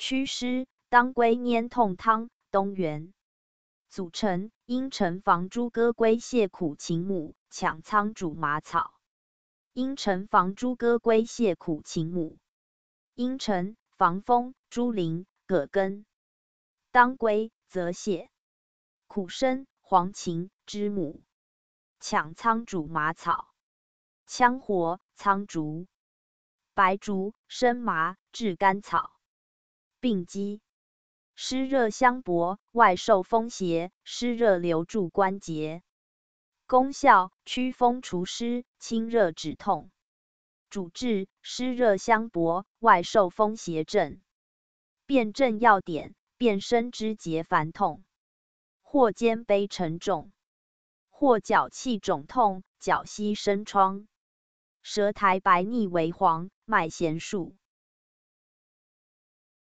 祛湿，当归粘痛汤。东元。组成：茵陈防诸葛归泻苦秦母，抢苍渚麻草。茵陈防诸葛归泻苦秦母。茵陈防风、猪苓、葛根。当归泽泻。苦参、黄芩、知母。抢苍渚麻草。羌活、苍竹。白术、生麻、炙甘草。病机：湿热相搏，外受风邪，湿热留住关节。功效：祛风除湿，清热止痛。主治：湿热相搏，外受风邪症。辨证要点：辨身肢节烦痛，或肩背沉重，或脚气肿痛，脚膝生疮，舌苔白腻为黄，脉弦数。